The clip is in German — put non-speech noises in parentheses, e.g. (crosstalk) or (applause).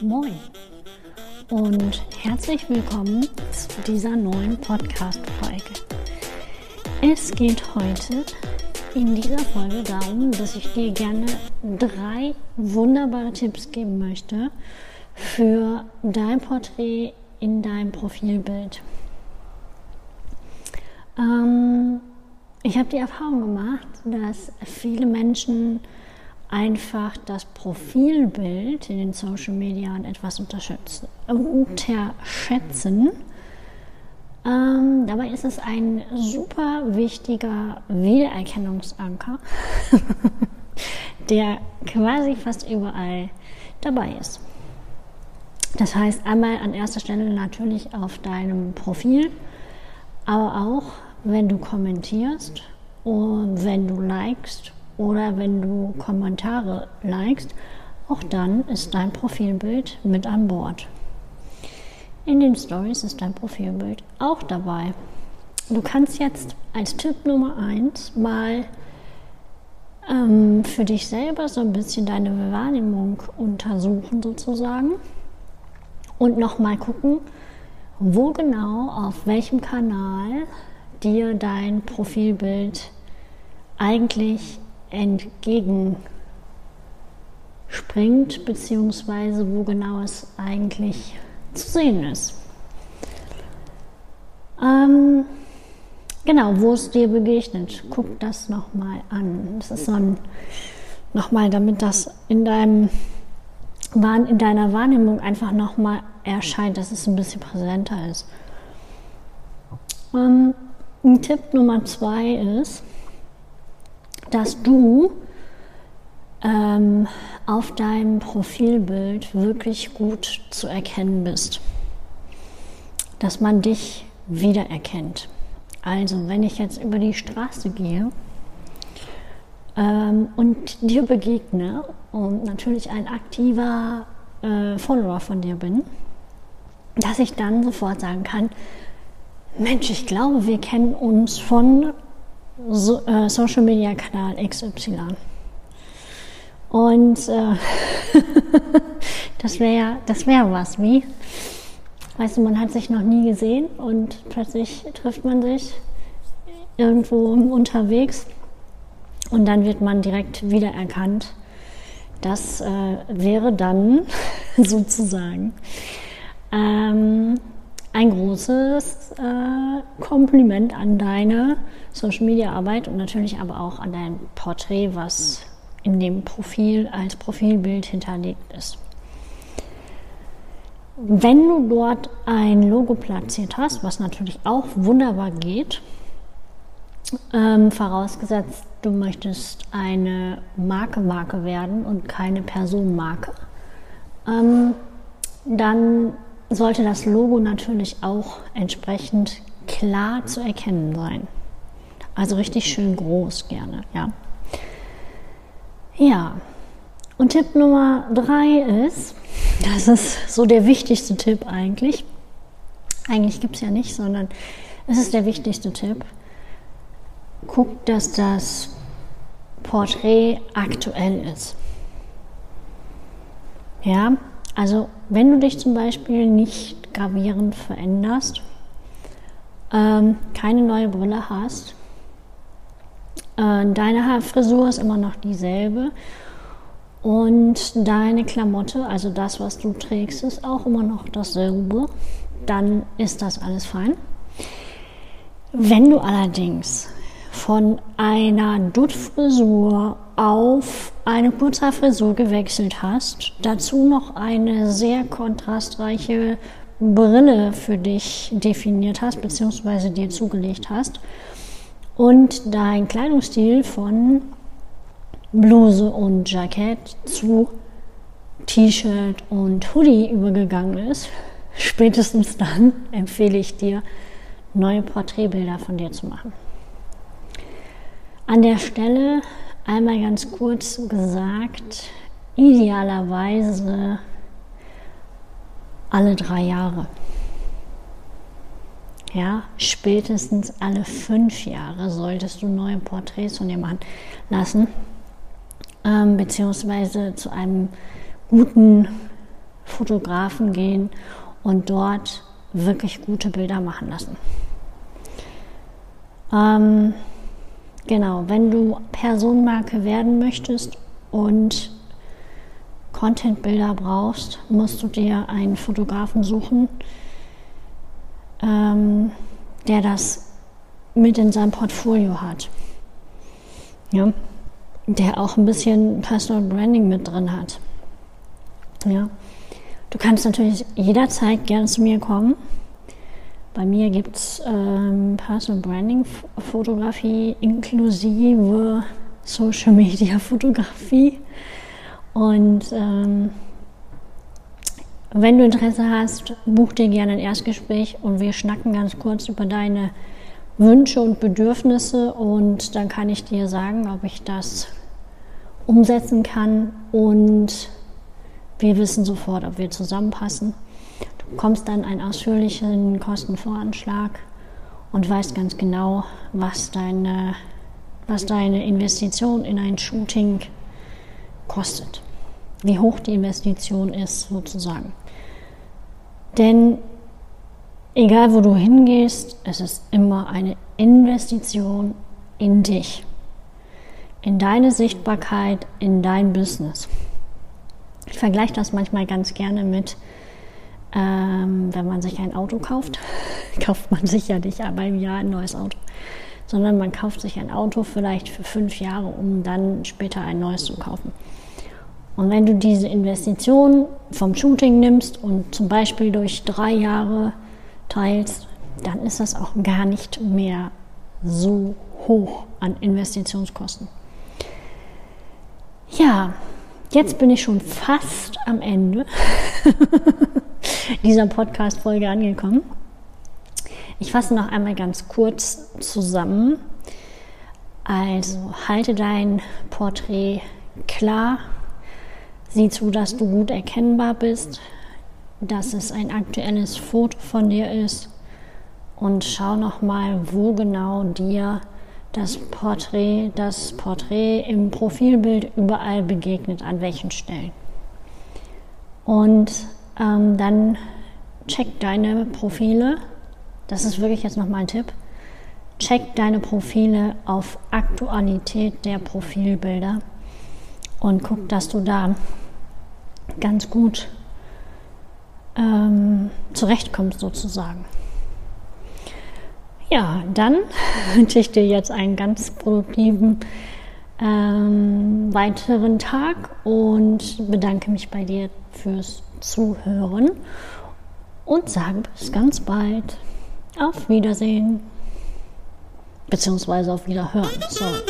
Moin und herzlich willkommen zu dieser neuen Podcast-Folge. Es geht heute in dieser Folge darum, dass ich dir gerne drei wunderbare Tipps geben möchte für dein Porträt in deinem Profilbild. Ähm, ich habe die Erfahrung gemacht, dass viele Menschen einfach das Profilbild in den Social Media etwas unterschätzen. Ähm, dabei ist es ein super wichtiger Wiedererkennungsanker, (laughs) der quasi fast überall dabei ist. Das heißt einmal an erster Stelle natürlich auf deinem Profil, aber auch wenn du kommentierst wenn du likest oder wenn du Kommentare likest, auch dann ist dein Profilbild mit an Bord. In den Stories ist dein Profilbild auch dabei. Du kannst jetzt als Tipp Nummer 1 mal ähm, für dich selber so ein bisschen deine Wahrnehmung untersuchen sozusagen und nochmal gucken, wo genau, auf welchem Kanal dir dein Profilbild eigentlich entgegenspringt, beziehungsweise wo genau es eigentlich zu sehen ist. Ähm, genau, wo es dir begegnet. Guck das nochmal an. Das ist so ein, nochmal, damit das in deinem in deiner Wahrnehmung einfach nochmal erscheint, dass es ein bisschen präsenter ist. Ähm, ein Tipp Nummer zwei ist, dass du ähm, auf deinem Profilbild wirklich gut zu erkennen bist. Dass man dich wiedererkennt. Also, wenn ich jetzt über die Straße gehe ähm, und dir begegne und natürlich ein aktiver äh, Follower von dir bin, dass ich dann sofort sagen kann, Mensch, ich glaube, wir kennen uns von so, äh, Social Media Kanal XY. Und äh, (laughs) das wäre das wär was, wie? Weißt du, man hat sich noch nie gesehen und plötzlich trifft man sich irgendwo unterwegs und dann wird man direkt wiedererkannt. Das äh, wäre dann (laughs) sozusagen ähm, ein großes äh, Kompliment an deine Social Media Arbeit und natürlich aber auch an dein Porträt, was in dem Profil als Profilbild hinterlegt ist. Wenn du dort ein Logo platziert hast, was natürlich auch wunderbar geht, ähm, vorausgesetzt du möchtest eine Marke-Marke werden und keine Person-Marke, ähm, dann sollte das Logo natürlich auch entsprechend klar zu erkennen sein. Also richtig schön groß gerne, ja. Ja, und Tipp Nummer drei ist, das ist so der wichtigste Tipp eigentlich. Eigentlich gibt es ja nicht, sondern es ist der wichtigste Tipp. Guck, dass das Porträt aktuell ist. Ja, also wenn du dich zum Beispiel nicht gravierend veränderst, ähm, keine neue Brille hast, äh, deine Haarfrisur ist immer noch dieselbe und deine Klamotte, also das, was du trägst, ist auch immer noch dasselbe, dann ist das alles fein. Wenn du allerdings von einer Duttfrisur auf eine Kurzhaarfrisur gewechselt hast, dazu noch eine sehr kontrastreiche Brille für dich definiert hast, beziehungsweise dir zugelegt hast, und dein Kleidungsstil von Bluse und Jackett zu T-Shirt und Hoodie übergegangen ist, spätestens dann empfehle ich dir, neue Porträtbilder von dir zu machen. An der Stelle einmal ganz kurz gesagt, idealerweise alle drei Jahre. Ja, spätestens alle fünf Jahre solltest du neue Porträts von dir machen lassen, ähm, beziehungsweise zu einem guten Fotografen gehen und dort wirklich gute Bilder machen lassen. Ähm, genau, wenn du Personenmarke werden möchtest und Contentbilder brauchst, musst du dir einen Fotografen suchen, ähm, der das mit in seinem Portfolio hat. Ja, der auch ein bisschen Personal Branding mit drin hat. Ja, du kannst natürlich jederzeit gerne zu mir kommen. Bei mir gibt es ähm, Personal Branding Fotografie inklusive Social Media (laughs) Fotografie. Und ähm, wenn du Interesse hast, buch dir gerne ein Erstgespräch und wir schnacken ganz kurz über deine Wünsche und Bedürfnisse und dann kann ich dir sagen, ob ich das umsetzen kann und wir wissen sofort, ob wir zusammenpassen. Bekommst dann einen ausführlichen Kostenvoranschlag und weißt ganz genau, was deine, was deine Investition in ein Shooting kostet wie hoch die Investition ist sozusagen. Denn egal wo du hingehst, es ist immer eine Investition in dich, in deine Sichtbarkeit, in dein Business. Ich vergleiche das manchmal ganz gerne mit, ähm, wenn man sich ein Auto kauft, (laughs) kauft man sich ja nicht einmal im Jahr ein neues Auto, sondern man kauft sich ein Auto vielleicht für fünf Jahre, um dann später ein neues zu kaufen. Und wenn du diese Investition vom Shooting nimmst und zum Beispiel durch drei Jahre teilst, dann ist das auch gar nicht mehr so hoch an Investitionskosten. Ja, jetzt bin ich schon fast am Ende (laughs) dieser Podcast-Folge angekommen. Ich fasse noch einmal ganz kurz zusammen. Also halte dein Porträt klar Sieh zu, dass du gut erkennbar bist, dass es ein aktuelles Foto von dir ist und schau noch mal, wo genau dir das Porträt, das Porträt im Profilbild überall begegnet, an welchen Stellen. Und ähm, dann check deine Profile. Das ist wirklich jetzt noch ein Tipp. Check deine Profile auf Aktualität der Profilbilder und guck, dass du da ganz gut ähm, zurechtkommst sozusagen. Ja, dann (laughs) wünsche ich dir jetzt einen ganz produktiven ähm, weiteren Tag und bedanke mich bei dir fürs Zuhören und sage bis ganz bald. Auf Wiedersehen. Beziehungsweise auf Wiederhören. Sorry.